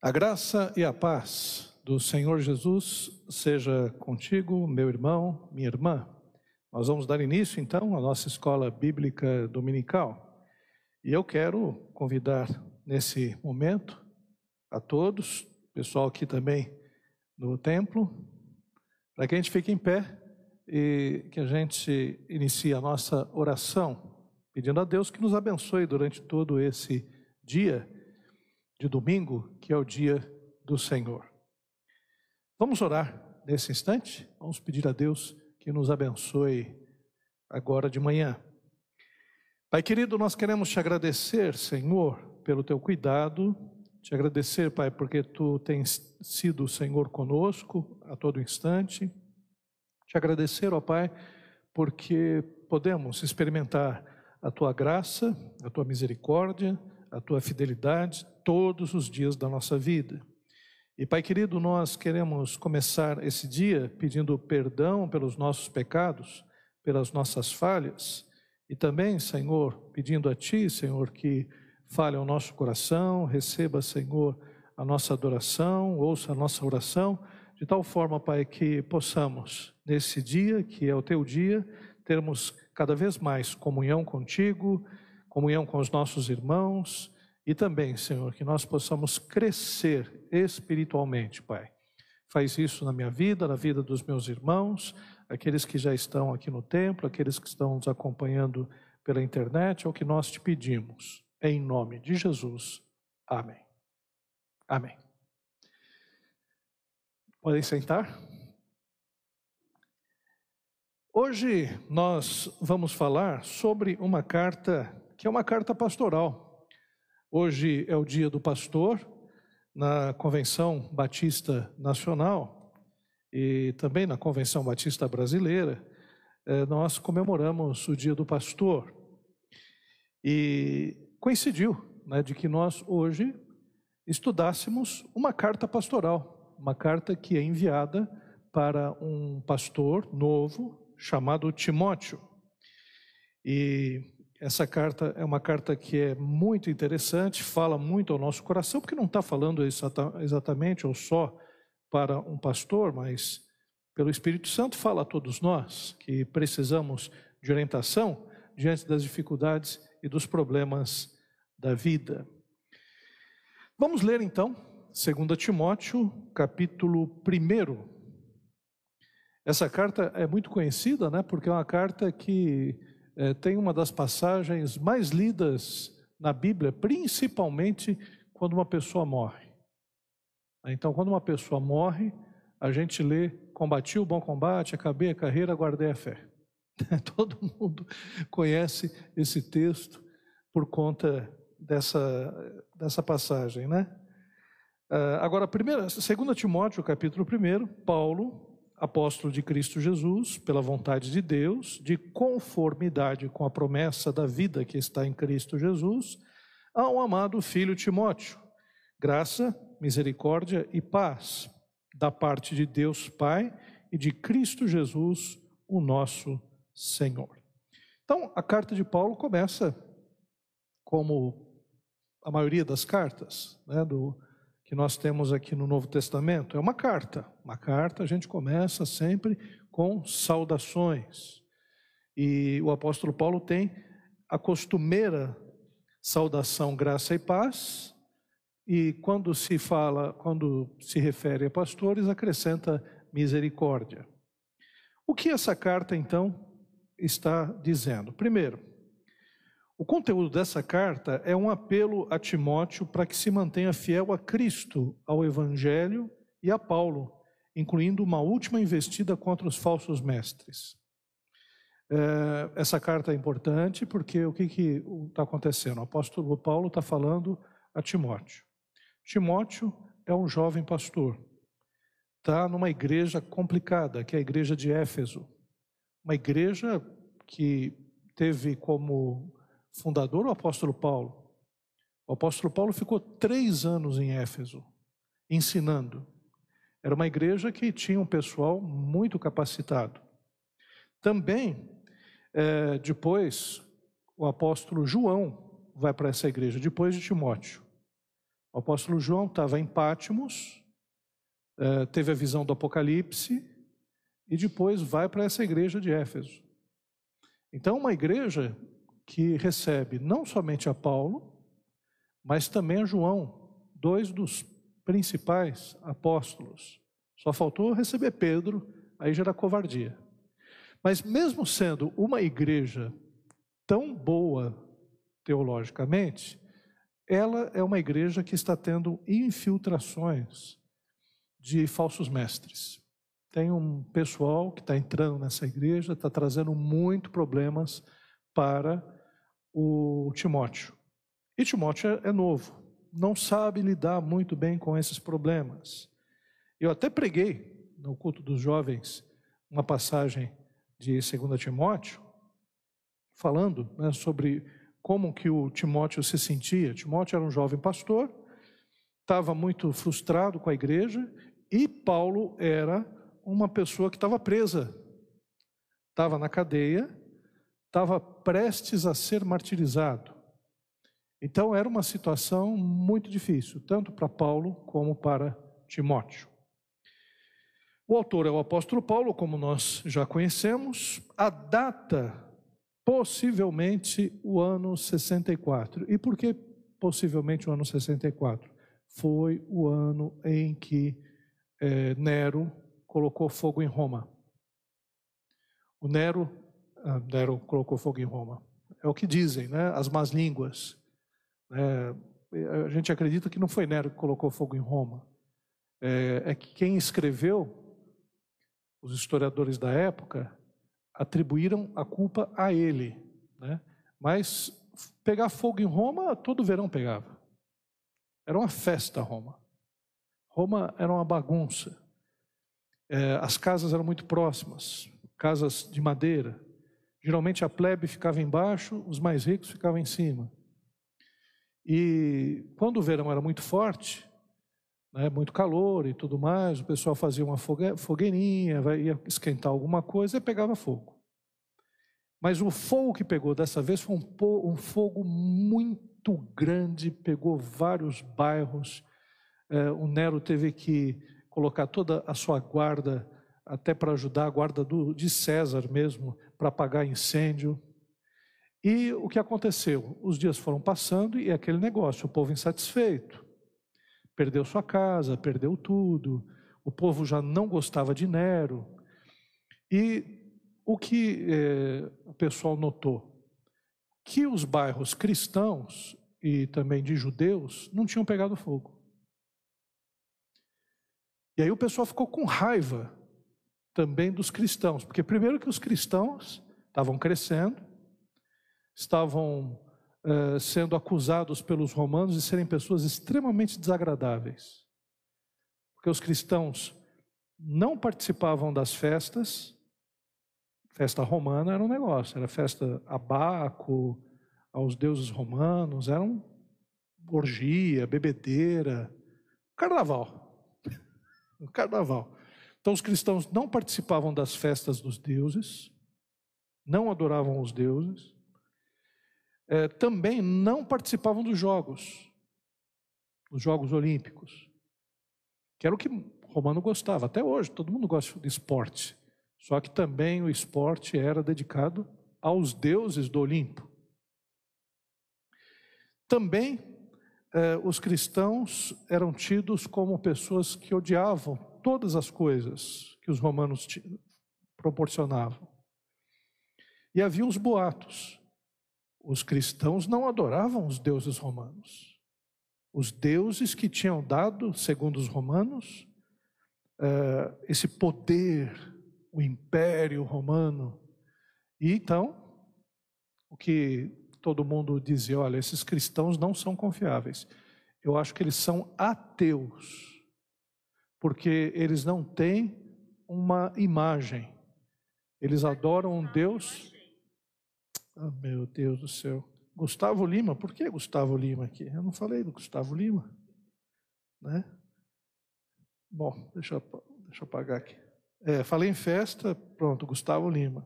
A graça e a paz do Senhor Jesus seja contigo, meu irmão, minha irmã. Nós vamos dar início então à nossa escola bíblica dominical. E eu quero convidar nesse momento a todos, pessoal aqui também no templo, para que a gente fique em pé e que a gente inicie a nossa oração, pedindo a Deus que nos abençoe durante todo esse dia de domingo, que é o dia do Senhor. Vamos orar nesse instante? Vamos pedir a Deus que nos abençoe agora de manhã. Pai querido, nós queremos te agradecer, Senhor, pelo teu cuidado, te agradecer, Pai, porque tu tens sido o Senhor conosco a todo instante. Te agradecer, ó Pai, porque podemos experimentar a tua graça, a tua misericórdia, a tua fidelidade todos os dias da nossa vida. E Pai querido, nós queremos começar esse dia pedindo perdão pelos nossos pecados, pelas nossas falhas, e também, Senhor, pedindo a Ti, Senhor, que fale ao nosso coração, receba, Senhor, a nossa adoração, ouça a nossa oração, de tal forma, Pai, que possamos, nesse dia, que é o Teu dia, termos cada vez mais comunhão contigo, comunhão com os nossos irmãos e também, Senhor, que nós possamos crescer espiritualmente, Pai. Faz isso na minha vida, na vida dos meus irmãos, aqueles que já estão aqui no templo, aqueles que estão nos acompanhando pela internet, é o que nós te pedimos. Em nome de Jesus. Amém. Amém. Podem sentar? Hoje nós vamos falar sobre uma carta que é uma carta pastoral. Hoje é o dia do pastor, na Convenção Batista Nacional e também na Convenção Batista Brasileira, eh, nós comemoramos o dia do pastor. E coincidiu né, de que nós hoje estudássemos uma carta pastoral, uma carta que é enviada para um pastor novo chamado Timóteo. E essa carta é uma carta que é muito interessante, fala muito ao nosso coração, porque não está falando exatamente ou só para um pastor, mas pelo Espírito Santo fala a todos nós que precisamos de orientação diante das dificuldades e dos problemas da vida. Vamos ler então 2 Timóteo, capítulo 1. Essa carta é muito conhecida, né, porque é uma carta que é, tem uma das passagens mais lidas na Bíblia, principalmente quando uma pessoa morre. Então, quando uma pessoa morre, a gente lê: Combati o bom combate, acabei a carreira, guardei a fé. Todo mundo conhece esse texto por conta dessa, dessa passagem, né? Ah, agora, primeira, 2 Timóteo, capítulo 1, Paulo apóstolo de Cristo Jesus, pela vontade de Deus, de conformidade com a promessa da vida que está em Cristo Jesus, ao amado filho Timóteo. Graça, misericórdia e paz da parte de Deus Pai e de Cristo Jesus, o nosso Senhor. Então, a carta de Paulo começa como a maioria das cartas, né, do, que nós temos aqui no Novo Testamento é uma carta. Uma carta a gente começa sempre com saudações. E o apóstolo Paulo tem a costumeira saudação, graça e paz. E quando se fala, quando se refere a pastores, acrescenta misericórdia. O que essa carta então está dizendo? Primeiro, o conteúdo dessa carta é um apelo a Timóteo para que se mantenha fiel a Cristo, ao Evangelho e a Paulo, incluindo uma última investida contra os falsos mestres. É, essa carta é importante porque o que está acontecendo? O apóstolo Paulo está falando a Timóteo. Timóteo é um jovem pastor, está numa igreja complicada, que é a igreja de Éfeso, uma igreja que teve como fundador, o apóstolo Paulo. O apóstolo Paulo ficou três anos em Éfeso, ensinando. Era uma igreja que tinha um pessoal muito capacitado. Também, é, depois, o apóstolo João vai para essa igreja, depois de Timóteo. O apóstolo João estava em Pátimos, eh, teve a visão do Apocalipse e depois vai para essa igreja de Éfeso. Então, uma igreja que recebe não somente a Paulo, mas também a João, dois dos principais apóstolos. Só faltou receber Pedro, aí já era covardia. Mas mesmo sendo uma igreja tão boa teologicamente, ela é uma igreja que está tendo infiltrações de falsos mestres. Tem um pessoal que está entrando nessa igreja, está trazendo muito problemas para o Timóteo. E Timóteo é, é novo, não sabe lidar muito bem com esses problemas. Eu até preguei no culto dos jovens uma passagem de 2 Timóteo, falando né, sobre como que o Timóteo se sentia. Timóteo era um jovem pastor, estava muito frustrado com a igreja, e Paulo era uma pessoa que estava presa, estava na cadeia, estava prestes a ser martirizado. Então era uma situação muito difícil, tanto para Paulo como para Timóteo. O autor é o apóstolo Paulo, como nós já conhecemos. A data, possivelmente o ano 64. E por que possivelmente o ano 64? Foi o ano em que é, Nero colocou fogo em Roma. O Nero, ah, Nero colocou fogo em Roma. É o que dizem, né? As más línguas. É, a gente acredita que não foi Nero que colocou fogo em Roma. É, é que quem escreveu, os historiadores da época, atribuíram a culpa a ele. Né? Mas pegar fogo em Roma, todo verão pegava. Era uma festa Roma. Roma era uma bagunça. É, as casas eram muito próximas, casas de madeira. Geralmente a plebe ficava embaixo, os mais ricos ficavam em cima. E quando o verão era muito forte, né, muito calor e tudo mais, o pessoal fazia uma fogueirinha, ia esquentar alguma coisa e pegava fogo. Mas o fogo que pegou dessa vez foi um, um fogo muito grande, pegou vários bairros. É, o Nero teve que colocar toda a sua guarda, até para ajudar a guarda do, de César mesmo, para apagar incêndio. E o que aconteceu? Os dias foram passando e aquele negócio, o povo insatisfeito. Perdeu sua casa, perdeu tudo, o povo já não gostava de Nero. E o que eh, o pessoal notou? Que os bairros cristãos e também de judeus não tinham pegado fogo. E aí o pessoal ficou com raiva também dos cristãos, porque primeiro que os cristãos estavam crescendo, estavam uh, sendo acusados pelos romanos de serem pessoas extremamente desagradáveis. Porque os cristãos não participavam das festas, festa romana era um negócio, era festa a Baco, aos deuses romanos, era um orgia, bebedeira, carnaval. carnaval. Então os cristãos não participavam das festas dos deuses, não adoravam os deuses, é, também não participavam dos jogos, dos Jogos Olímpicos, que era o que Romano gostava. Até hoje, todo mundo gosta de esporte. Só que também o esporte era dedicado aos deuses do Olimpo. Também eh, os cristãos eram tidos como pessoas que odiavam todas as coisas que os romanos proporcionavam. E havia os boatos os cristãos não adoravam os deuses romanos. Os deuses que tinham dado, segundo os romanos, uh, esse poder, o império romano. E então, o que todo mundo dizia: olha, esses cristãos não são confiáveis. Eu acho que eles são ateus, porque eles não têm uma imagem. Eles adoram um Deus Oh, meu Deus do céu. Gustavo Lima, por que Gustavo Lima aqui? Eu não falei do Gustavo Lima. Né? Bom, deixa eu, deixa eu apagar aqui. É, falei em festa, pronto, Gustavo Lima.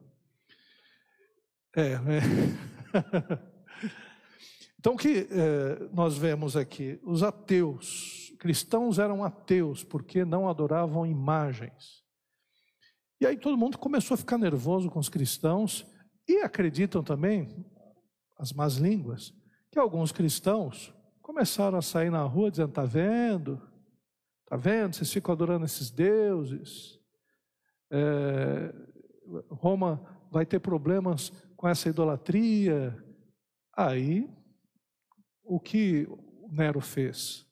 É, né? Então, o que eh, nós vemos aqui? Os ateus, cristãos eram ateus porque não adoravam imagens. E aí todo mundo começou a ficar nervoso com os cristãos e acreditam também, as más línguas, que alguns cristãos começaram a sair na rua dizendo: está vendo? Está vendo? Vocês ficam adorando esses deuses. É, Roma vai ter problemas com essa idolatria. Aí, o que Nero fez?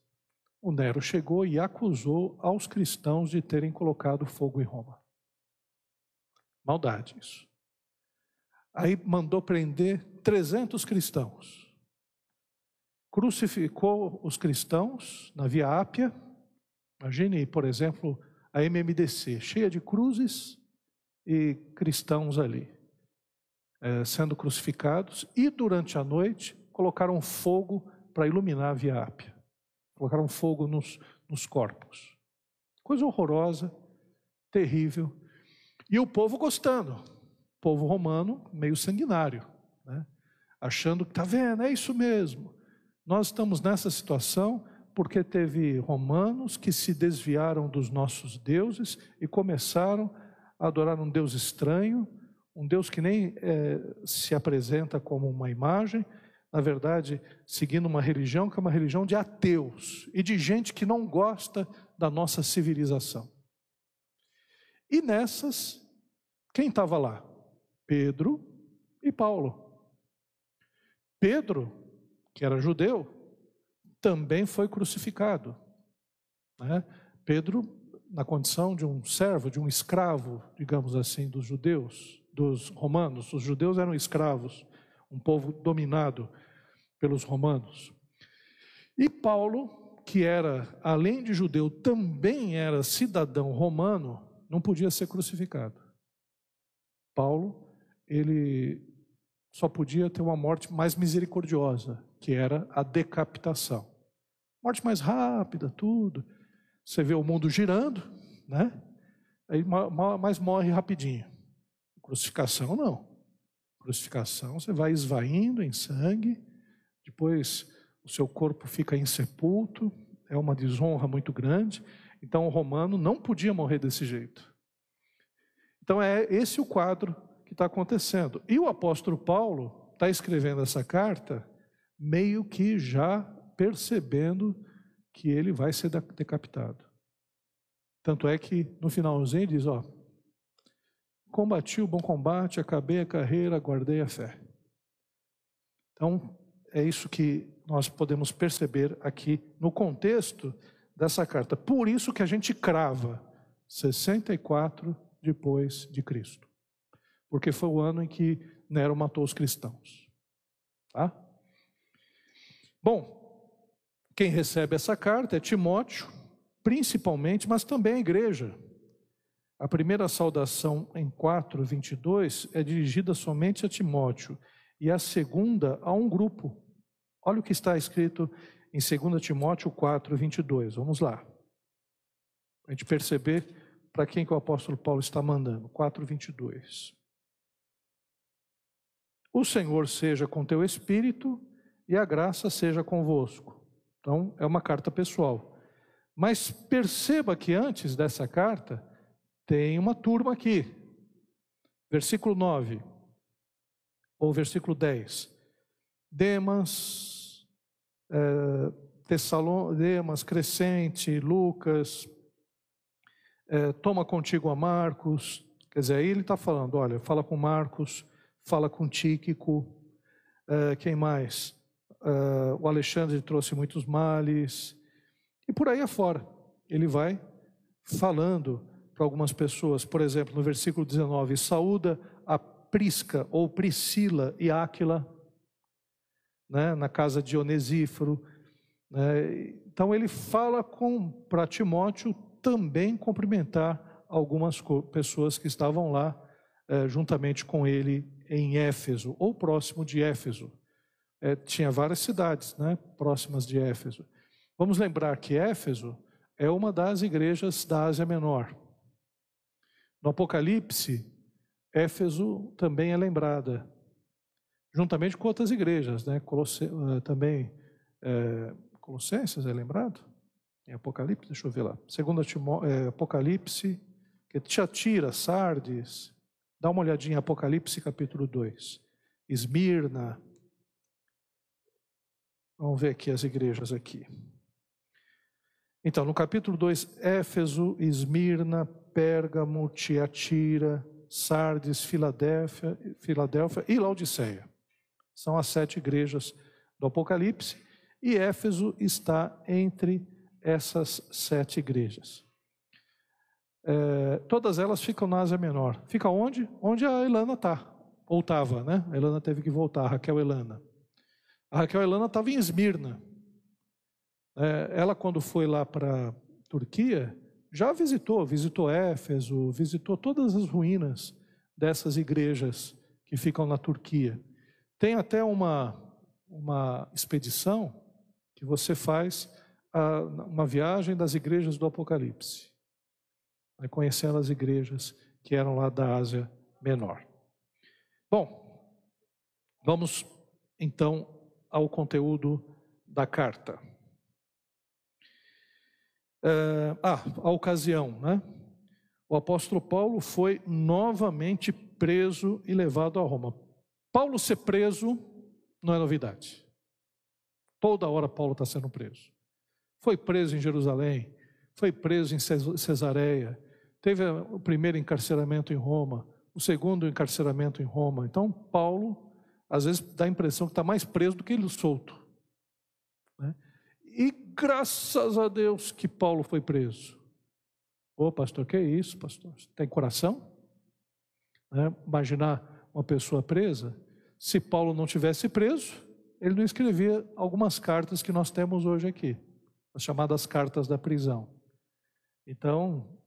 O Nero chegou e acusou aos cristãos de terem colocado fogo em Roma. Maldade isso. Aí mandou prender 300 cristãos. Crucificou os cristãos na Via Ápia. Imagine, por exemplo, a MMDC, cheia de cruzes e cristãos ali, é, sendo crucificados. E durante a noite colocaram fogo para iluminar a Via Ápia. Colocaram fogo nos, nos corpos. Coisa horrorosa, terrível. E o povo gostando. O povo romano meio sanguinário, né? achando que está vendo, é isso mesmo. Nós estamos nessa situação porque teve romanos que se desviaram dos nossos deuses e começaram a adorar um Deus estranho, um Deus que nem é, se apresenta como uma imagem, na verdade, seguindo uma religião que é uma religião de ateus e de gente que não gosta da nossa civilização. E nessas, quem estava lá? Pedro e Paulo. Pedro, que era judeu, também foi crucificado. Né? Pedro, na condição de um servo, de um escravo, digamos assim, dos judeus, dos romanos. Os judeus eram escravos, um povo dominado pelos romanos. E Paulo, que era, além de judeu, também era cidadão romano, não podia ser crucificado. Paulo, ele só podia ter uma morte mais misericordiosa, que era a decapitação. Morte mais rápida, tudo. Você vê o mundo girando, né? Aí, mas morre rapidinho. Crucificação, não. Crucificação, você vai esvaindo em sangue, depois o seu corpo fica insepulto, é uma desonra muito grande. Então, o romano não podia morrer desse jeito. Então, é esse o quadro que está acontecendo. E o apóstolo Paulo está escrevendo essa carta meio que já percebendo que ele vai ser decapitado. Tanto é que no finalzinho diz: Ó, combati o bom combate, acabei a carreira, guardei a fé. Então, é isso que nós podemos perceber aqui no contexto dessa carta. Por isso que a gente crava 64 depois de Cristo. Porque foi o ano em que Nero matou os cristãos. Tá? Bom, quem recebe essa carta é Timóteo, principalmente, mas também a igreja. A primeira saudação em 4, 22 é dirigida somente a Timóteo e a segunda a um grupo. Olha o que está escrito em 2 Timóteo 4, 22. Vamos lá. A gente perceber para quem que o apóstolo Paulo está mandando. 4, 22. O Senhor seja com teu espírito e a graça seja convosco. Então, é uma carta pessoal. Mas perceba que antes dessa carta, tem uma turma aqui. Versículo 9, ou versículo 10. Demas, é, Tessalon, Demas, Crescente, Lucas, é, toma contigo a Marcos. Quer dizer, aí ele está falando: olha, fala com Marcos, fala com Tíquico, é, quem mais? Uh, o Alexandre trouxe muitos males, e por aí afora. Ele vai falando para algumas pessoas, por exemplo, no versículo 19: saúda a Prisca ou Priscila e Áquila, né, na casa de Onesíforo. Né, então ele fala para Timóteo também cumprimentar algumas pessoas que estavam lá eh, juntamente com ele em Éfeso, ou próximo de Éfeso é, tinha várias cidades né, próximas de Éfeso. Vamos lembrar que Éfeso é uma das igrejas da Ásia Menor. No Apocalipse, Éfeso também é lembrada. juntamente com outras igrejas, né? Colosse, uh, também é, Colossenses, é lembrado? Em Apocalipse, deixa eu ver lá. Segunda Timó, é, Apocalipse, que Tiatira, Sardes, dá uma olhadinha em Apocalipse capítulo 2. Esmirna. Vamos ver aqui as igrejas aqui. Então, no capítulo 2, Éfeso, Esmirna, Pérgamo, Tiatira, Sardes, Filadélfia, Filadélfia e Laodiceia. São as sete igrejas do Apocalipse e Éfeso está entre essas sete igrejas. É, todas elas ficam na Ásia Menor. Fica onde? Onde a Elana está. Ou estava, né? A Elana teve que voltar, a Raquel Elana. A Raquel Elana estava em Esmirna. É, ela, quando foi lá para Turquia, já visitou, visitou Éfeso, visitou todas as ruínas dessas igrejas que ficam na Turquia. Tem até uma, uma expedição que você faz a, uma viagem das igrejas do Apocalipse, vai conhecendo as igrejas que eram lá da Ásia Menor. Bom, vamos então ao conteúdo da carta. É, ah, a ocasião, né? O apóstolo Paulo foi novamente preso e levado a Roma. Paulo ser preso não é novidade. Toda hora Paulo está sendo preso. Foi preso em Jerusalém, foi preso em Cesareia, teve o primeiro encarceramento em Roma, o segundo encarceramento em Roma. Então, Paulo, às vezes, dá a impressão que está mais preso do que ele solto. E graças a Deus que Paulo foi preso. Ô, pastor, que é isso, pastor? Tem coração? Né? Imaginar uma pessoa presa. Se Paulo não tivesse preso, ele não escrevia algumas cartas que nós temos hoje aqui, as chamadas cartas da prisão. Então,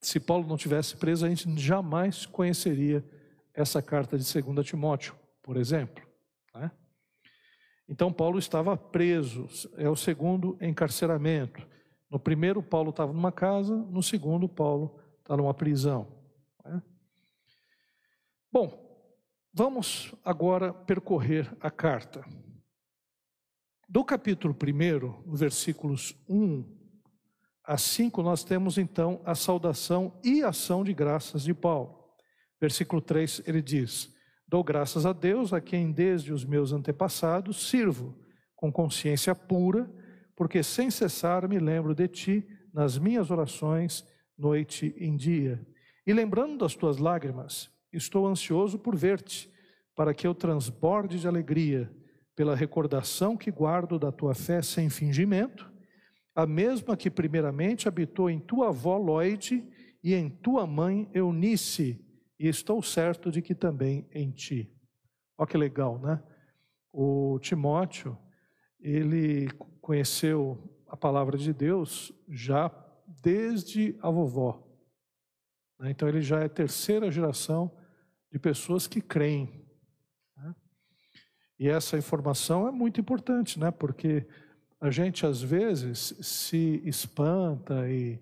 se Paulo não tivesse preso, a gente jamais conheceria essa carta de 2 Timóteo, por exemplo. Né? Então, Paulo estava preso, é o segundo encarceramento. No primeiro, Paulo estava numa casa, no segundo, Paulo está numa prisão. Né? Bom, Vamos agora percorrer a carta. Do capítulo 1, versículos 1 a 5, nós temos então a saudação e ação de graças de Paulo. Versículo 3, ele diz: Dou graças a Deus, a quem desde os meus antepassados sirvo, com consciência pura, porque sem cessar me lembro de ti nas minhas orações, noite e dia. E lembrando das tuas lágrimas, Estou ansioso por ver-te, para que eu transborde de alegria pela recordação que guardo da tua fé sem fingimento, a mesma que primeiramente habitou em tua avó Loide e em tua mãe Eunice, e estou certo de que também em ti. Olha que legal, né? O Timóteo, ele conheceu a palavra de Deus já desde a vovó. Né? Então ele já é terceira geração de pessoas que creem. Né? E essa informação é muito importante, né? porque a gente às vezes se espanta e,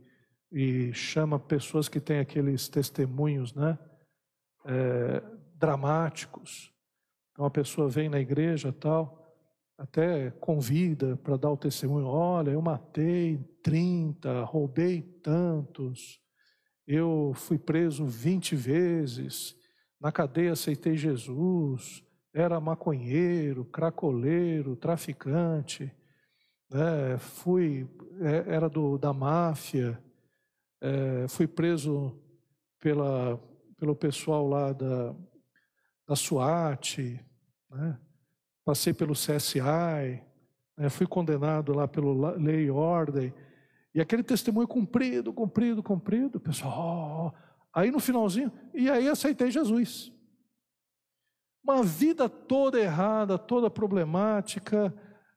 e chama pessoas que têm aqueles testemunhos né? É, dramáticos. Então a pessoa vem na igreja tal, até convida para dar o testemunho: olha, eu matei 30, roubei tantos, eu fui preso 20 vezes, na cadeia aceitei Jesus, era maconheiro, cracoleiro, traficante, né? fui, é, era do, da máfia, é, fui preso pela, pelo pessoal lá da, da SWAT, né? passei pelo CSI, né? fui condenado lá pelo Lei e Ordem, e aquele testemunho cumprido, cumprido, cumprido, pessoal, oh, Aí no finalzinho, e aí aceitei Jesus. Uma vida toda errada, toda problemática.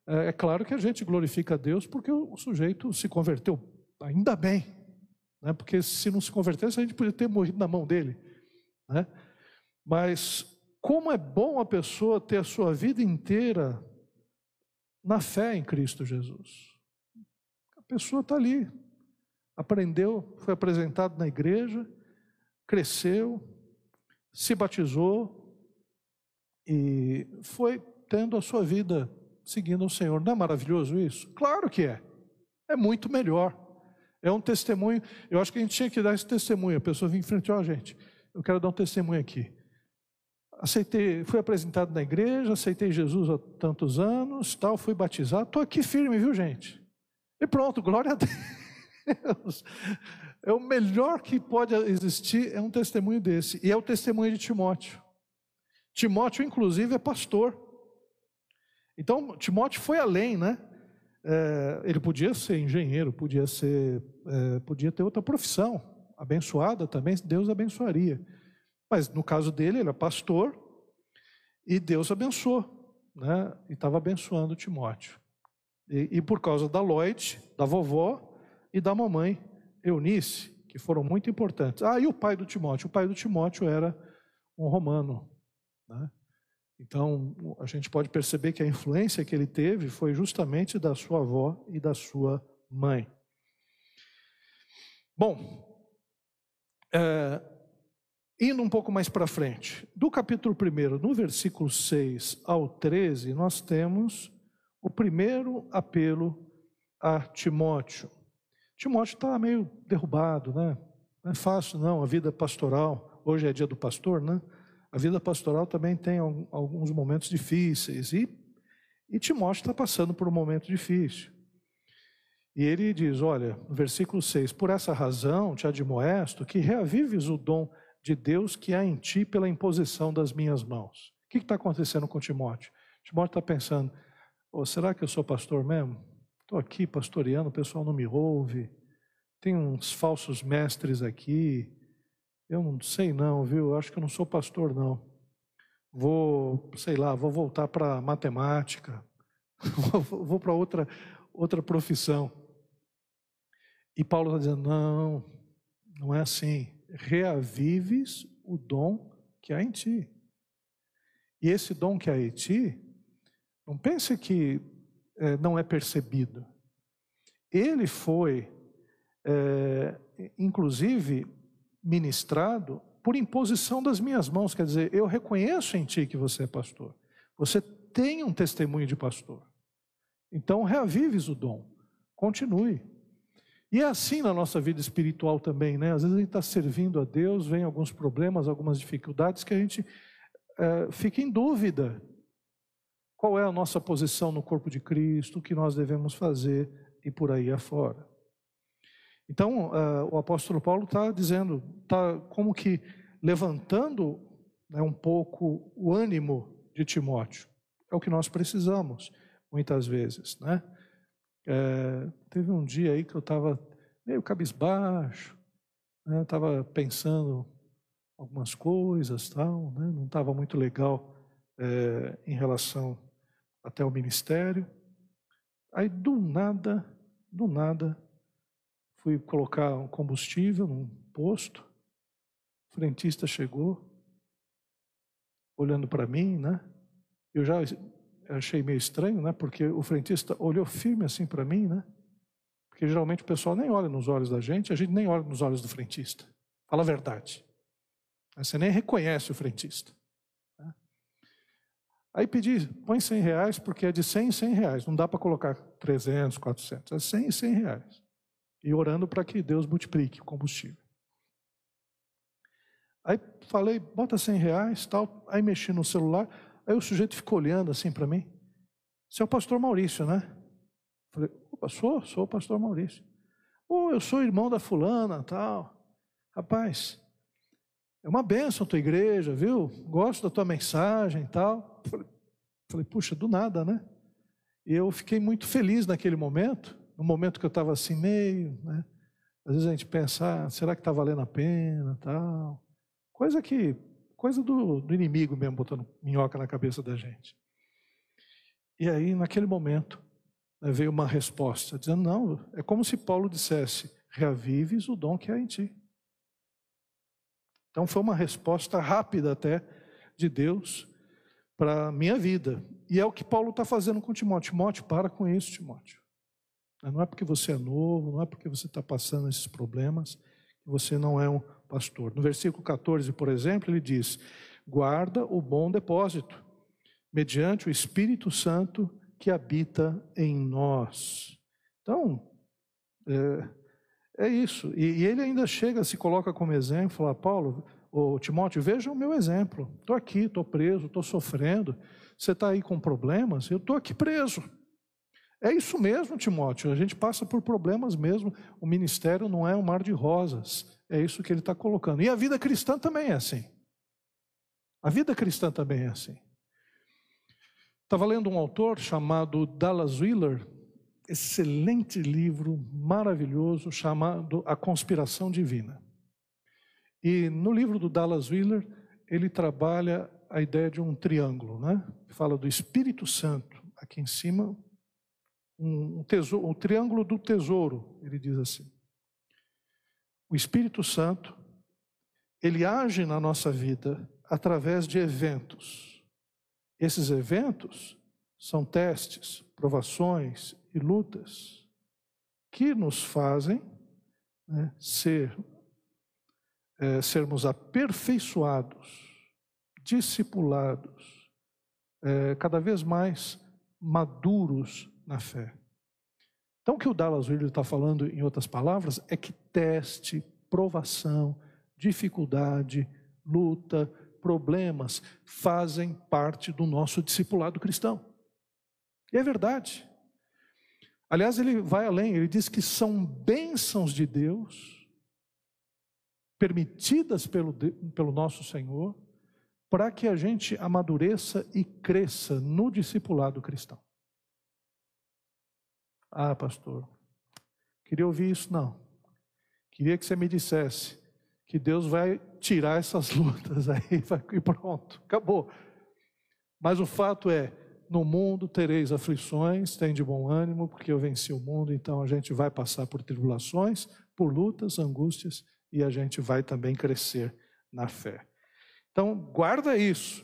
É, é claro que a gente glorifica a Deus porque o sujeito se converteu, ainda bem. Né? Porque se não se convertesse, a gente podia ter morrido na mão dele. Né? Mas como é bom a pessoa ter a sua vida inteira na fé em Cristo Jesus. A pessoa está ali, aprendeu, foi apresentado na igreja, cresceu, se batizou, e foi tendo a sua vida seguindo o Senhor. Não é maravilhoso isso? Claro que é. É muito melhor. É um testemunho. Eu acho que a gente tinha que dar esse testemunho. A pessoa vinha em frente, ó, oh, gente, eu quero dar um testemunho aqui. Aceitei, fui apresentado na igreja, aceitei Jesus há tantos anos, tal, fui batizado, estou aqui firme, viu, gente? E pronto, glória a Deus. É o melhor que pode existir, é um testemunho desse. E é o testemunho de Timóteo. Timóteo, inclusive, é pastor. Então, Timóteo foi além, né? É, ele podia ser engenheiro, podia ser, é, podia ter outra profissão, abençoada também, Deus abençoaria. Mas no caso dele, ele é pastor e Deus abençoou, né? E estava abençoando Timóteo. E, e, por causa da Lloyd, da vovó e da mamãe Eunice, que foram muito importantes. Ah, e o pai do Timóteo? O pai do Timóteo era um romano, né? Então, a gente pode perceber que a influência que ele teve foi justamente da sua avó e da sua mãe. Bom, é, indo um pouco mais para frente, do capítulo 1, no versículo 6 ao 13, nós temos o primeiro apelo a Timóteo. Timóteo está meio derrubado, né? Não é fácil, não, a vida pastoral. Hoje é dia do pastor, né? A vida pastoral também tem alguns momentos difíceis e, e Timóteo está passando por um momento difícil. E ele diz: Olha, versículo 6: Por essa razão te admoesto que reavives o dom de Deus que há em ti pela imposição das minhas mãos. O que está acontecendo com Timóteo? Timóteo está pensando: oh, será que eu sou pastor mesmo? Estou aqui pastoreando, o pessoal não me ouve, tem uns falsos mestres aqui, eu não sei não, viu? Acho que eu não sou pastor não. Vou, sei lá, vou voltar para matemática, vou para outra outra profissão. E Paulo está dizendo: não, não é assim. Reavives o dom que há em ti. E esse dom que há em ti, não pense que é, não é percebido. Ele foi, é, inclusive, ministrado por imposição das minhas mãos. Quer dizer, eu reconheço em ti que você é pastor. Você tem um testemunho de pastor. Então, reavives o dom. Continue. E é assim na nossa vida espiritual também, né? Às vezes a gente está servindo a Deus, vem alguns problemas, algumas dificuldades que a gente é, fica em dúvida. Qual é a nossa posição no corpo de Cristo, o que nós devemos fazer e por aí afora. Então, uh, o apóstolo Paulo está dizendo, está como que levantando né, um pouco o ânimo de Timóteo. É o que nós precisamos, muitas vezes. Né? É, teve um dia aí que eu estava meio cabisbaixo, estava né, pensando algumas coisas, tal, né, não estava muito legal é, em relação até o ministério. Aí, do nada, do nada, Fui colocar um combustível num posto. O frentista chegou, olhando para mim, né? Eu já achei meio estranho, né? Porque o frentista olhou firme assim para mim, né? Porque geralmente o pessoal nem olha nos olhos da gente, a gente nem olha nos olhos do frentista. Fala a verdade. Você nem reconhece o frentista. Né? Aí pedi, põe 100 reais, porque é de 100 em 100 reais. Não dá para colocar 300, 400. É 100 e 100 reais e orando para que Deus multiplique o combustível. Aí falei, bota 100 reais, tal. Aí mexi no celular. Aí o sujeito ficou olhando assim para mim. Você é o pastor Maurício, né? Falei, opa, sou, sou o pastor Maurício. Oh, eu sou irmão da fulana, tal. Rapaz, é uma benção a tua igreja, viu? Gosto da tua mensagem, tal. Falei, falei, puxa, do nada, né? E eu fiquei muito feliz naquele momento no momento que eu estava assim meio, né? Às vezes a gente pensa, ah, será que está valendo a pena, tal. Coisa que, coisa do, do inimigo mesmo, botando minhoca na cabeça da gente. E aí, naquele momento, né, veio uma resposta, dizendo, não, é como se Paulo dissesse, reavives o dom que há em ti. Então foi uma resposta rápida até de Deus para a minha vida. E é o que Paulo está fazendo com Timóteo. Timóteo, para com isso, Timóteo. Não é porque você é novo, não é porque você está passando esses problemas que você não é um pastor. No versículo 14, por exemplo, ele diz: guarda o bom depósito mediante o Espírito Santo que habita em nós. Então, é, é isso. E, e, ele ainda chega, se coloca como exemplo, fala, Paulo, ô, Timóteo, veja o meu exemplo. Estou aqui, estou preso, estou sofrendo. Você está aí com problemas? Eu estou aqui preso. É isso mesmo, Timóteo. A gente passa por problemas mesmo. O ministério não é um mar de rosas. É isso que ele está colocando. E a vida cristã também é assim. A vida cristã também é assim. Estava lendo um autor chamado Dallas Wheeler, excelente livro, maravilhoso, chamado A Conspiração Divina. E no livro do Dallas Wheeler, ele trabalha a ideia de um triângulo, né? Fala do Espírito Santo, aqui em cima, um tesouro, o triângulo do tesouro, ele diz assim. O Espírito Santo, ele age na nossa vida através de eventos. Esses eventos são testes, provações e lutas que nos fazem né, ser, é, sermos aperfeiçoados, discipulados, é, cada vez mais maduros na fé. Então, o que o Dallas Willard está falando, em outras palavras, é que teste, provação, dificuldade, luta, problemas fazem parte do nosso discipulado cristão. E é verdade. Aliás, ele vai além, ele diz que são bênçãos de Deus, permitidas pelo, pelo nosso Senhor, para que a gente amadureça e cresça no discipulado cristão. Ah, pastor, queria ouvir isso? Não. Queria que você me dissesse que Deus vai tirar essas lutas aí e pronto, acabou. Mas o fato é, no mundo tereis aflições, tem de bom ânimo, porque eu venci o mundo, então a gente vai passar por tribulações, por lutas, angústias, e a gente vai também crescer na fé. Então, guarda isso,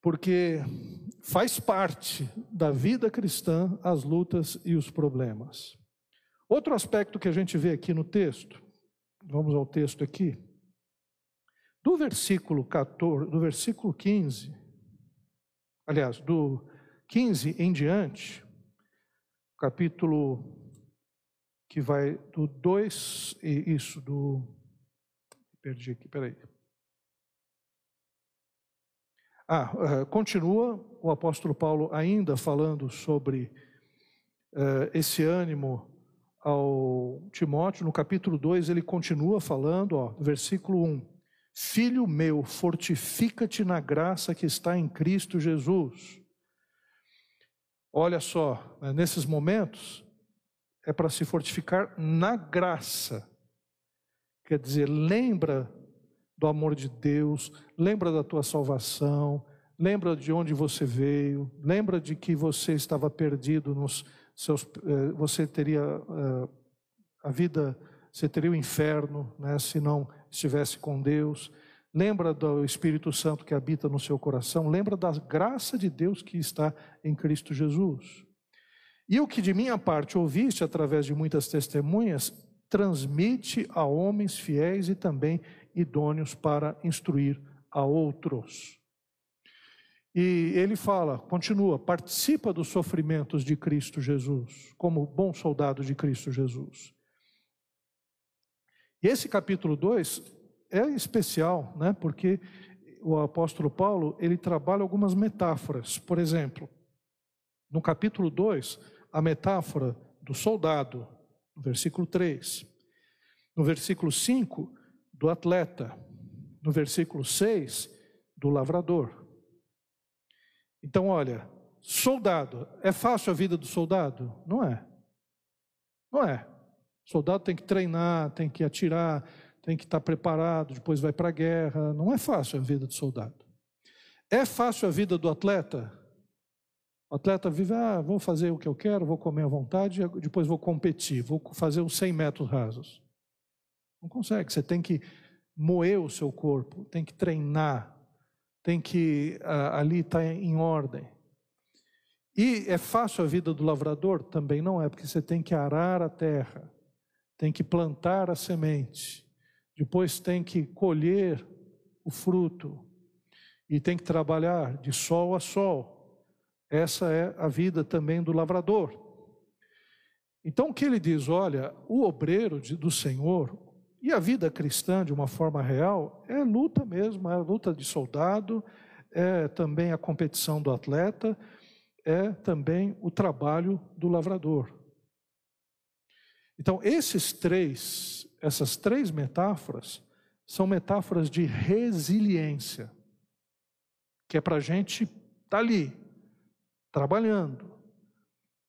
porque faz parte da vida cristã as lutas e os problemas. Outro aspecto que a gente vê aqui no texto, vamos ao texto aqui, do versículo 14, do versículo 15 aliás, do 15 em diante, capítulo que vai do 2, isso, do. Perdi aqui, peraí. Ah, uh, continua o apóstolo Paulo ainda falando sobre uh, esse ânimo ao Timóteo, no capítulo 2, ele continua falando, ó, versículo 1. Filho meu, fortifica-te na graça que está em Cristo Jesus. Olha só, né, nesses momentos, é para se fortificar na graça. Quer dizer, lembra do amor de Deus, lembra da tua salvação, lembra de onde você veio, lembra de que você estava perdido nos seus, eh, você teria eh, a vida, você teria o inferno, né, se não estivesse com Deus, lembra do Espírito Santo que habita no seu coração, lembra da graça de Deus que está em Cristo Jesus. E o que de minha parte ouviste através de muitas testemunhas, transmite a homens fiéis e também idôneos para instruir a outros. E ele fala, continua, participa dos sofrimentos de Cristo Jesus, como bom soldado de Cristo Jesus. E esse capítulo 2 é especial, né? Porque o apóstolo Paulo, ele trabalha algumas metáforas. Por exemplo, no capítulo 2, a metáfora do soldado, no versículo 3. No versículo 5, do atleta. No versículo 6, do lavrador. Então, olha, soldado, é fácil a vida do soldado? Não é. Não é. Soldado tem que treinar, tem que atirar, tem que estar preparado, depois vai para a guerra. Não é fácil a vida do soldado. É fácil a vida do atleta? O atleta vive, ah, vou fazer o que eu quero, vou comer à vontade, depois vou competir, vou fazer os 100 metros rasos. Não consegue, você tem que moer o seu corpo, tem que treinar, tem que ali estar tá em ordem. E é fácil a vida do lavrador? Também não é, porque você tem que arar a terra, tem que plantar a semente, depois tem que colher o fruto. e tem que trabalhar de sol a sol. Essa é a vida também do lavrador. Então o que ele diz? Olha, o obreiro do Senhor e a vida cristã de uma forma real é luta mesmo, é luta de soldado, é também a competição do atleta, é também o trabalho do lavrador. Então, esses três, essas três metáforas são metáforas de resiliência, que é para a gente estar tá ali, trabalhando,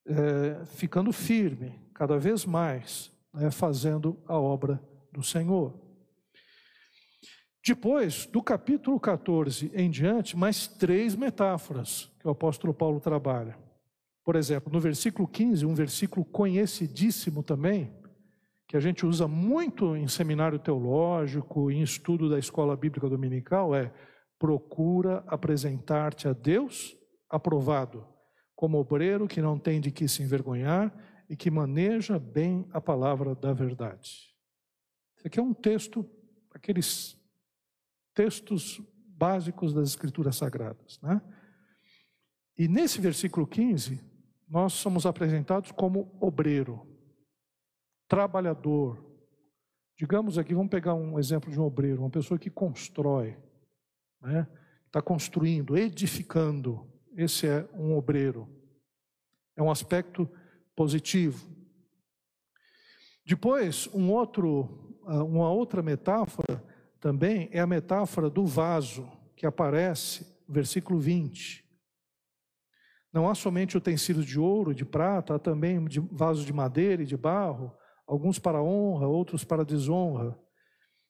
é, ficando firme, cada vez mais, né, fazendo a obra do Senhor. Depois, do capítulo 14 em diante, mais três metáforas que o apóstolo Paulo trabalha. Por exemplo, no versículo 15, um versículo conhecidíssimo também, que a gente usa muito em seminário teológico, em estudo da escola bíblica dominical, é: procura apresentar-te a Deus aprovado, como obreiro que não tem de que se envergonhar e que maneja bem a palavra da verdade. Aqui é um texto, aqueles textos básicos das Escrituras Sagradas. Né? E nesse versículo 15, nós somos apresentados como obreiro, trabalhador. Digamos aqui, vamos pegar um exemplo de um obreiro, uma pessoa que constrói, né? está construindo, edificando. Esse é um obreiro. É um aspecto positivo. Depois, um outro, uma outra metáfora também é a metáfora do vaso, que aparece versículo 20. Não há somente utensílios de ouro, de prata, há também de vasos de madeira e de barro, alguns para honra, outros para desonra.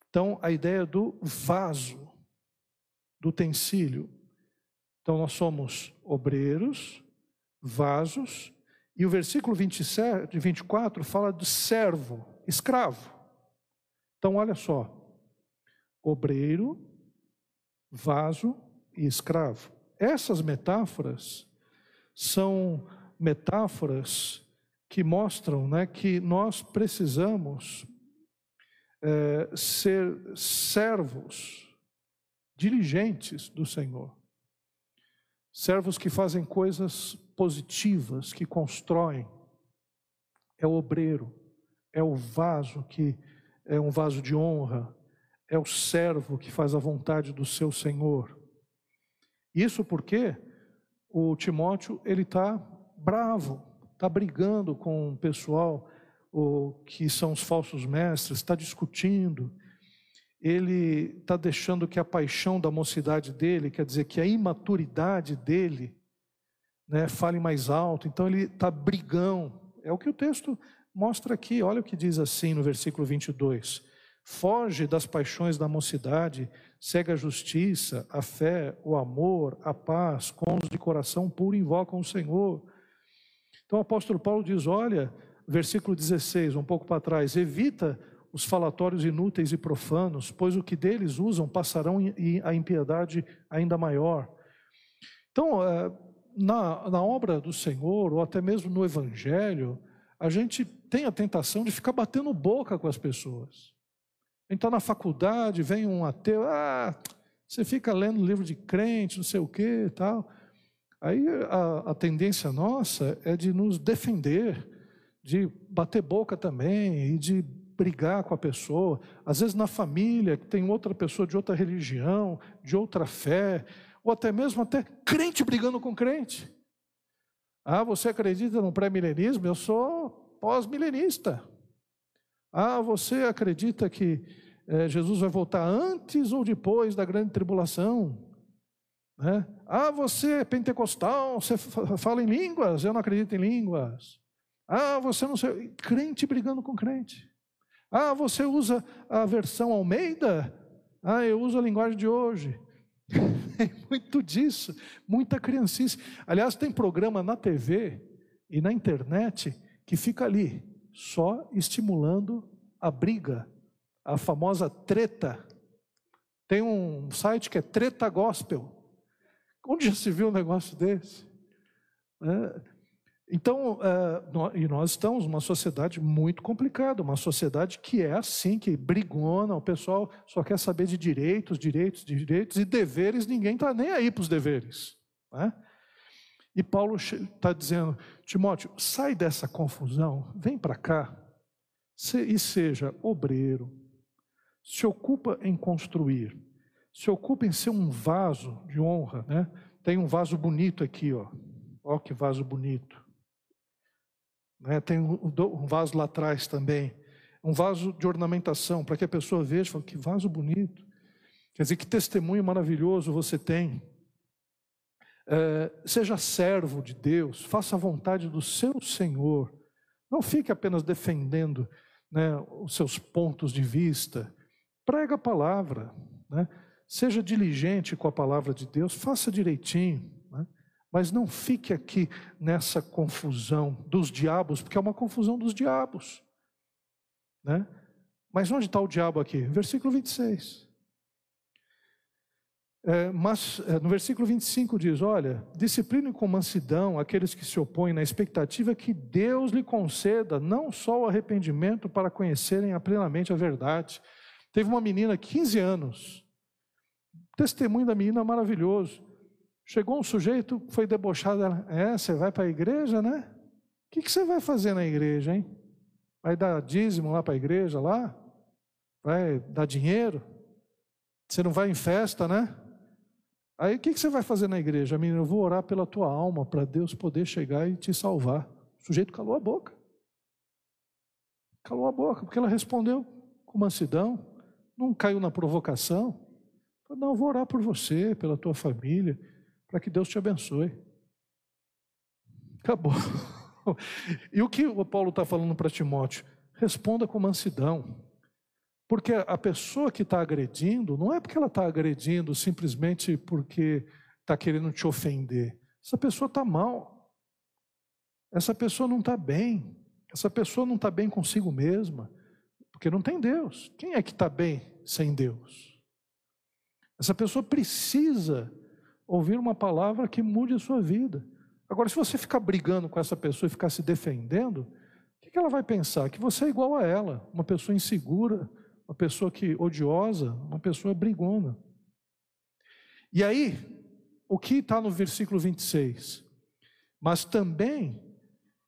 Então, a ideia do vaso, do utensílio. Então, nós somos obreiros, vasos, e o versículo 27, 24 fala do servo, escravo. Então, olha só, obreiro, vaso e escravo. Essas metáforas são metáforas que mostram né, que nós precisamos é, ser servos, diligentes do Senhor. Servos que fazem coisas positivas, que constroem. É o obreiro, é o vaso que é um vaso de honra, é o servo que faz a vontade do seu Senhor. Isso porque o Timóteo ele está bravo, está brigando com o pessoal o, que são os falsos mestres, está discutindo. Ele está deixando que a paixão da mocidade dele, quer dizer, que a imaturidade dele, né, fale mais alto. Então ele está brigão. É o que o texto mostra aqui. Olha o que diz assim no versículo 22. Foge das paixões da mocidade, segue a justiça, a fé, o amor, a paz, com os de coração puro invocam o Senhor. Então o apóstolo Paulo diz: olha, versículo 16, um pouco para trás, evita os falatórios inúteis e profanos, pois o que deles usam passarão a impiedade ainda maior. Então, eh, na, na obra do Senhor, ou até mesmo no Evangelho, a gente tem a tentação de ficar batendo boca com as pessoas. Então, na faculdade, vem um ateu, ah, você fica lendo livro de crente, não sei o que tal. Aí a, a tendência nossa é de nos defender, de bater boca também e de brigar com a pessoa. Às vezes na família, que tem outra pessoa de outra religião, de outra fé, ou até mesmo até crente brigando com crente. Ah, você acredita no pré-milenismo? Eu sou pós-milenista. Ah, você acredita que é, Jesus vai voltar antes ou depois da grande tribulação? Né? Ah, você é pentecostal, você fala em línguas, eu não acredito em línguas. Ah, você não sei. Crente brigando com crente. Ah, você usa a versão Almeida? Ah, eu uso a linguagem de hoje. É muito disso, muita criancice. Aliás, tem programa na TV e na internet que fica ali, só estimulando a briga, a famosa treta. Tem um site que é Treta Gospel. Onde já se viu um negócio desse? É, Então, uh, e nós estamos numa sociedade muito complicada, uma sociedade que é assim, que brigona, o pessoal só quer saber de direitos, direitos, direitos, e deveres, ninguém está nem aí para os deveres. Né? E Paulo está dizendo, Timóteo, sai dessa confusão, vem para cá, e seja obreiro, se ocupa em construir, se ocupa em ser um vaso de honra, né? Tem um vaso bonito aqui, ó. Ó que vaso bonito. Né? Tem um vaso lá atrás também. Um vaso de ornamentação, para que a pessoa veja fale, que vaso bonito. Quer dizer, que testemunho maravilhoso você tem. É, seja servo de Deus, faça a vontade do seu Senhor. Não fique apenas defendendo né, os seus pontos de vista. Prega a palavra. Né? Seja diligente com a palavra de Deus, faça direitinho. Mas não fique aqui nessa confusão dos diabos, porque é uma confusão dos diabos. Né? Mas onde está o diabo aqui? Versículo 26. É, mas é, no versículo 25 diz: Olha, discipline com mansidão aqueles que se opõem na expectativa que Deus lhe conceda não só o arrependimento para conhecerem plenamente a verdade. Teve uma menina, 15 anos, testemunho da menina maravilhoso. Chegou um sujeito, foi debochado, ela, é, você vai para a igreja, né? O que, que você vai fazer na igreja, hein? Vai dar dízimo lá para a igreja, lá? Vai dar dinheiro? Você não vai em festa, né? Aí o que, que você vai fazer na igreja? Menina, eu vou orar pela tua alma, para Deus poder chegar e te salvar. O sujeito calou a boca. Calou a boca, porque ela respondeu com mansidão, não caiu na provocação. Não, eu vou orar por você, pela tua família para que Deus te abençoe. Acabou. E o que o Paulo está falando para Timóteo? Responda com mansidão. Porque a pessoa que está agredindo, não é porque ela está agredindo simplesmente porque está querendo te ofender. Essa pessoa está mal. Essa pessoa não está bem. Essa pessoa não está bem consigo mesma. Porque não tem Deus. Quem é que está bem sem Deus? Essa pessoa precisa ouvir uma palavra que mude a sua vida. Agora, se você ficar brigando com essa pessoa e ficar se defendendo, o que ela vai pensar? Que você é igual a ela, uma pessoa insegura, uma pessoa que odiosa, uma pessoa brigona. E aí, o que está no versículo 26? Mas também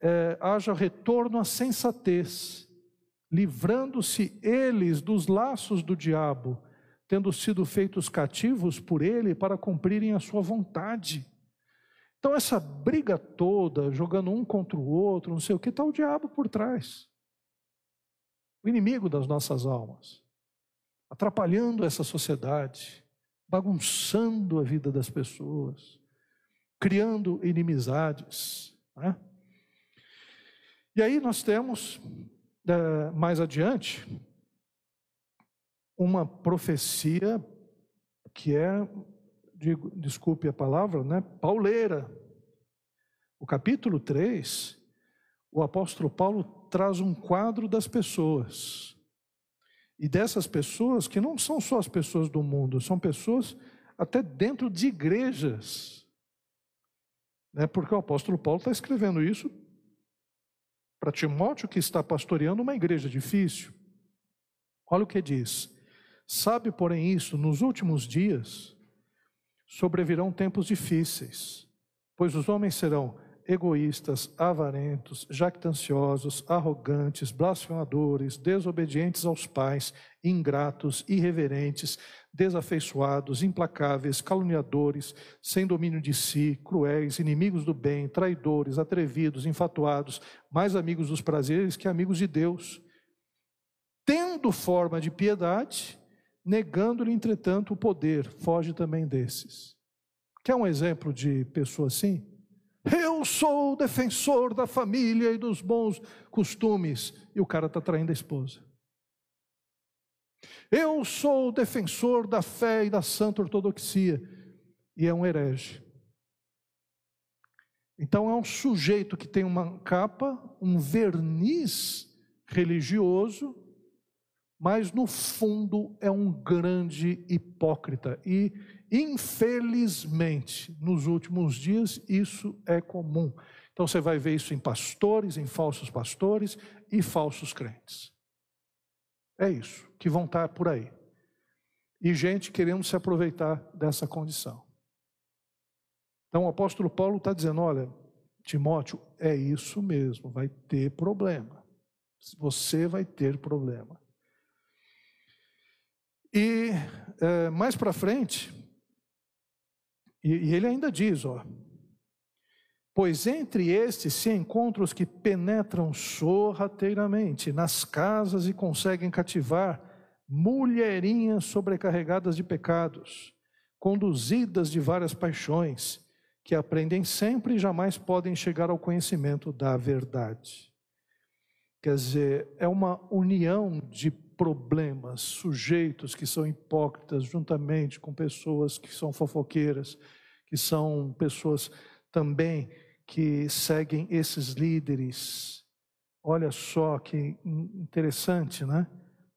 é, haja retorno à sensatez, livrando-se eles dos laços do diabo, tendo sido feitos cativos por ele para cumprirem a sua vontade. Então, essa briga toda, jogando um contra o outro, não sei o que, está o diabo por trás. Inimigo das nossas almas, atrapalhando essa sociedade, bagunçando a vida das pessoas, criando inimizades. Né? E aí nós temos, eh, mais adiante, uma profecia que é, digo, desculpe a palavra, né, pauleira. O capítulo 3, o apóstolo Paulo traz um quadro das pessoas. E dessas pessoas, que não são só as pessoas do mundo, são pessoas até dentro de igrejas. Né? Porque o apóstolo Paulo está escrevendo isso para Timóteo, que está pastoreando uma igreja difícil. Olha o que diz: Sabe, porém, isso, nos últimos dias sobrevirão tempos difíceis, pois os homens serão egoístas, avarentos, jactanciosos, arrogantes, blasfemadores, desobedientes aos pais, ingratos, irreverentes, desafeiçoados, implacáveis, caluniadores, sem domínio de si, cruéis, inimigos do bem, traidores, atrevidos, infatuados, mais amigos dos prazeres que amigos de Deus, tendo forma de piedade, negando-lhe, entretanto, o poder, foge também desses. Quer um exemplo de pessoa assim? Eu sou o defensor da família e dos bons costumes, e o cara está traindo a esposa. Eu sou o defensor da fé e da santa ortodoxia, e é um herege. Então é um sujeito que tem uma capa, um verniz religioso, mas no fundo é um grande hipócrita. E, infelizmente, nos últimos dias, isso é comum. Então você vai ver isso em pastores, em falsos pastores e falsos crentes. É isso, que vão estar por aí. E gente querendo se aproveitar dessa condição. Então o apóstolo Paulo está dizendo: olha, Timóteo, é isso mesmo, vai ter problema. Você vai ter problema. E é, mais para frente, e, e ele ainda diz: ó, Pois entre estes se encontram os que penetram sorrateiramente nas casas e conseguem cativar mulherinhas sobrecarregadas de pecados, conduzidas de várias paixões, que aprendem sempre e jamais podem chegar ao conhecimento da verdade. Quer dizer, é uma união de problemas, sujeitos que são hipócritas, juntamente com pessoas que são fofoqueiras, que são pessoas também que seguem esses líderes. Olha só que interessante, né?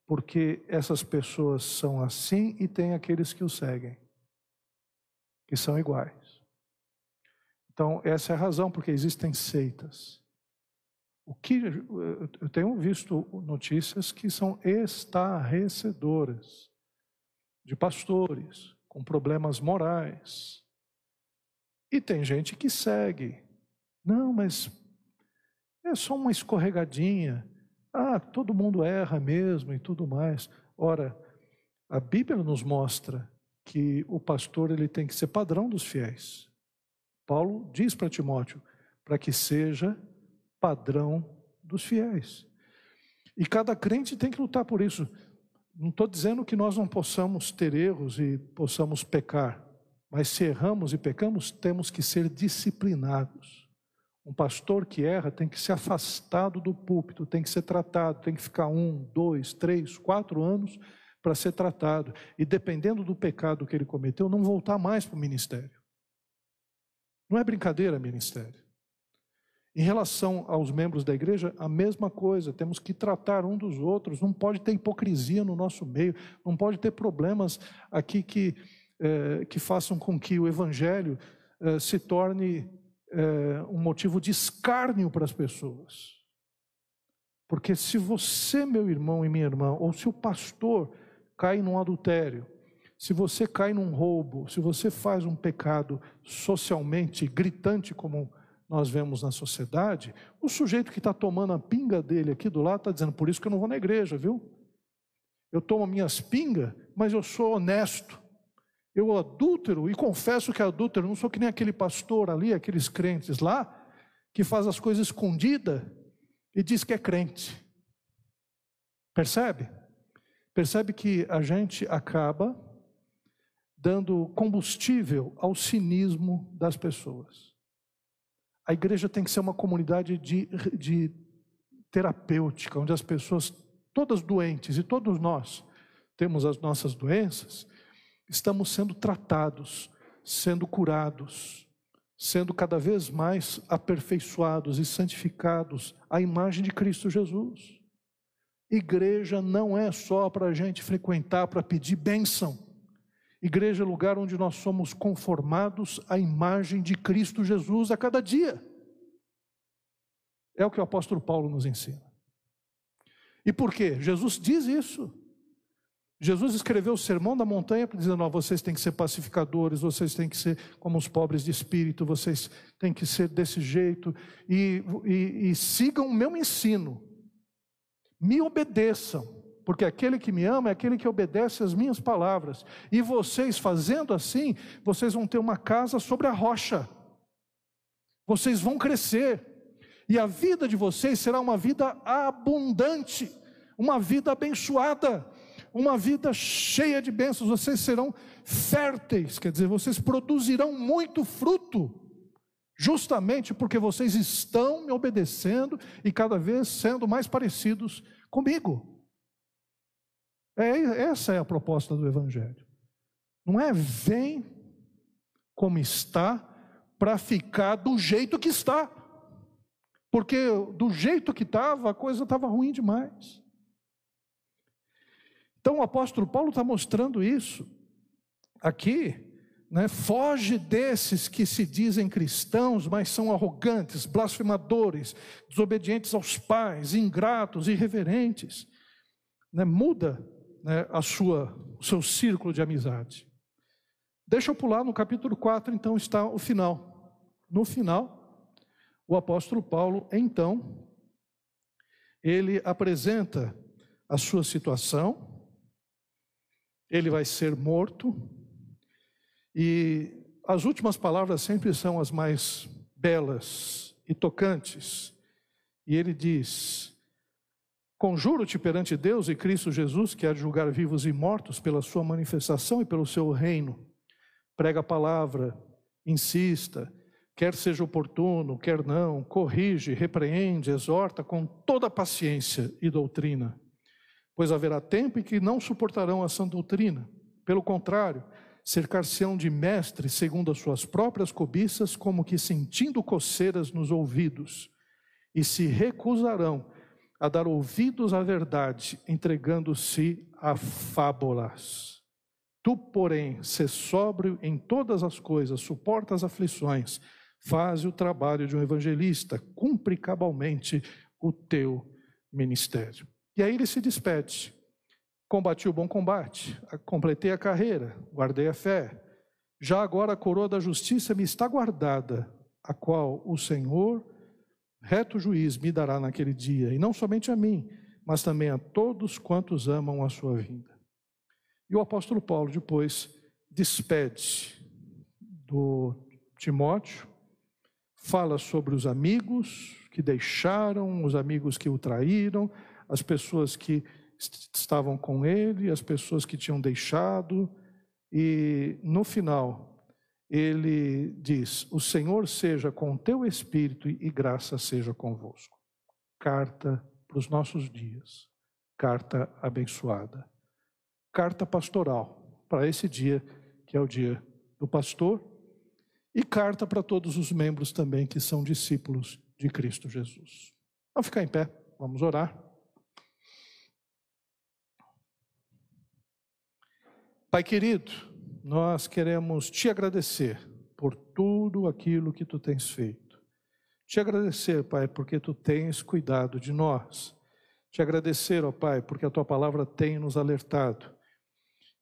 Porque essas pessoas são assim e tem aqueles que o seguem, que são iguais. Então, essa é a razão porque existem seitas. O que eu tenho visto notícias que são estarrecedoras de pastores com problemas morais. E tem gente que segue não, mas é só uma escorregadinha. Ah, todo mundo erra mesmo e tudo mais. Ora, a Bíblia nos mostra que o pastor ele tem que ser padrão dos fiéis. Paulo diz para Timóteo para que seja padrão dos fiéis. E cada crente tem que lutar por isso. Não estou dizendo que nós não possamos ter erros e possamos pecar, mas se erramos e pecamos, temos que ser disciplinados. Um pastor que erra tem que ser afastado do púlpito, tem que ser tratado, tem que ficar um, dois, três, quatro anos para ser tratado. E dependendo do pecado que ele cometeu, não voltar mais para o ministério. Não é brincadeira, ministério. Em relação aos membros da igreja, a mesma coisa, temos que tratar um dos outros, não pode ter hipocrisia no nosso meio, não pode ter problemas aqui que, eh, que façam com que o evangelho eh, se torne é, um motivo de escárnio para as pessoas. Porque se você, meu irmão e minha irmã, ou se o pastor cai num adultério, se você cai num roubo, se você faz um pecado socialmente gritante como nós vemos na sociedade, o sujeito que está tomando a pinga dele aqui do lado está dizendo, por isso que eu não vou na igreja, viu? Eu tomo minhas pingas, mas eu sou honesto. Eu adúltero e confesso que adúltero, não sou que nem aquele pastor ali, aqueles crentes lá, que faz as coisas escondida e diz que é crente. Percebe? Percebe que a gente acaba dando combustível ao cinismo das pessoas. A igreja tem que ser uma comunidade de, de terapêutica, onde as pessoas, todas doentes, e todos nós temos as nossas doenças, estamos sendo tratados, sendo curados, sendo cada vez mais aperfeiçoados e santificados à imagem de Cristo Jesus. Igreja não é só para a gente frequentar para pedir bênção. Igreja é lugar onde nós somos conformados à imagem de Cristo Jesus a cada dia. É o que o apóstolo Paulo nos ensina. E por quê? Jesus diz isso. Jesus escreveu o sermão da montanha dizendo: oh, vocês têm que ser pacificadores, vocês têm que ser como os pobres de espírito, vocês têm que ser desse jeito e, e, e sigam o meu ensino, me obedeçam, porque aquele que me ama é aquele que obedece às minhas palavras, e vocês fazendo assim, vocês vão ter uma casa sobre a rocha, vocês vão crescer, e a vida de vocês será uma vida abundante, uma vida abençoada uma vida cheia de bênçãos, vocês serão férteis, quer dizer, vocês produzirão muito fruto, justamente porque vocês estão me obedecendo e cada vez sendo mais parecidos comigo. É, essa é a proposta do Evangelho. Não é vem como está para ficar do jeito que está. Porque do jeito que estava, a coisa estava ruim demais. Então o apóstolo Paulo está mostrando isso aqui Né? Foge desses que se dizem cristãos, mas são arrogantes, blasfemadores, desobedientes aos pais, ingratos, irreverentes. Né? Muda né, a sua, o seu círculo de amizade. Deixa eu pular no capítulo 4, então está o final. No final, o apóstolo Paulo, então, ele apresenta a sua situação, ele vai ser morto, e as últimas palavras sempre são as mais belas e tocantes. E ele diz: Conjuro-te perante Deus e Cristo Jesus, que há de julgar vivos e mortos pela sua manifestação e pelo seu reino. Prega a palavra, insista, quer seja oportuno, quer não, corrige, repreende, exorta com toda paciência e doutrina. Pois haverá tempo em que não suportarão a sã doutrina. Pelo contrário, cercar-se-ão de mestres segundo as suas próprias cobiças, como que sentindo coceiras nos ouvidos, e se recusarão a dar ouvidos à verdade, entregando-se a fábulas. Tu, porém, se sóbrio em todas as coisas, suporta as aflições, faz o trabalho de um evangelista, cumpre cabalmente o teu ministério. E aí ele se despede. Combati o bom combate, completei a carreira, guardei a fé. Já agora a coroa da justiça me está guardada, a qual o Senhor, reto juiz, me dará naquele dia, e não somente a mim, mas também a todos quantos amam a sua vinda. E o apóstolo Paulo depois despede do Timóteo, fala sobre os amigos que deixaram, os amigos que o traíram, as pessoas que estavam com ele, as pessoas que tinham deixado, e no final ele diz: O Senhor seja com teu espírito e graça seja convosco. Carta para os nossos dias, carta abençoada, carta pastoral para esse dia que é o dia do pastor, e carta para todos os membros também que são discípulos de Cristo Jesus. Vamos ficar em pé, vamos orar. Pai querido, nós queremos te agradecer por tudo aquilo que tu tens feito. Te agradecer, Pai, porque tu tens cuidado de nós. Te agradecer, ó Pai, porque a tua palavra tem nos alertado.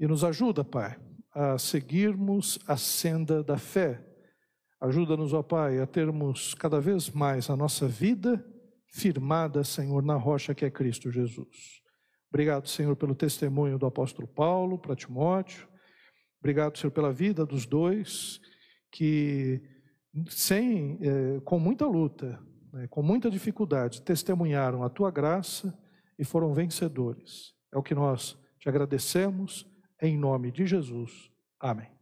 E nos ajuda, Pai, a seguirmos a senda da fé. Ajuda-nos, ó Pai, a termos cada vez mais a nossa vida firmada, Senhor, na rocha que é Cristo Jesus. Obrigado, Senhor, pelo testemunho do apóstolo Paulo para Timóteo. Obrigado, Senhor, pela vida dos dois que, sem, é, com muita luta, né, com muita dificuldade, testemunharam a tua graça e foram vencedores. É o que nós te agradecemos em nome de Jesus. Amém.